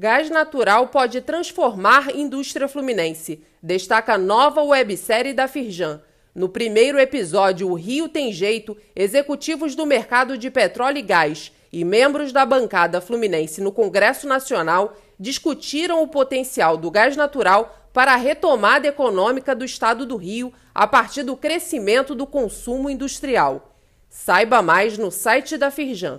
Gás natural pode transformar indústria fluminense, destaca a nova websérie da Firjan. No primeiro episódio, O Rio Tem Jeito, executivos do mercado de petróleo e gás e membros da bancada fluminense no Congresso Nacional discutiram o potencial do gás natural para a retomada econômica do estado do Rio a partir do crescimento do consumo industrial. Saiba mais no site da Firjan.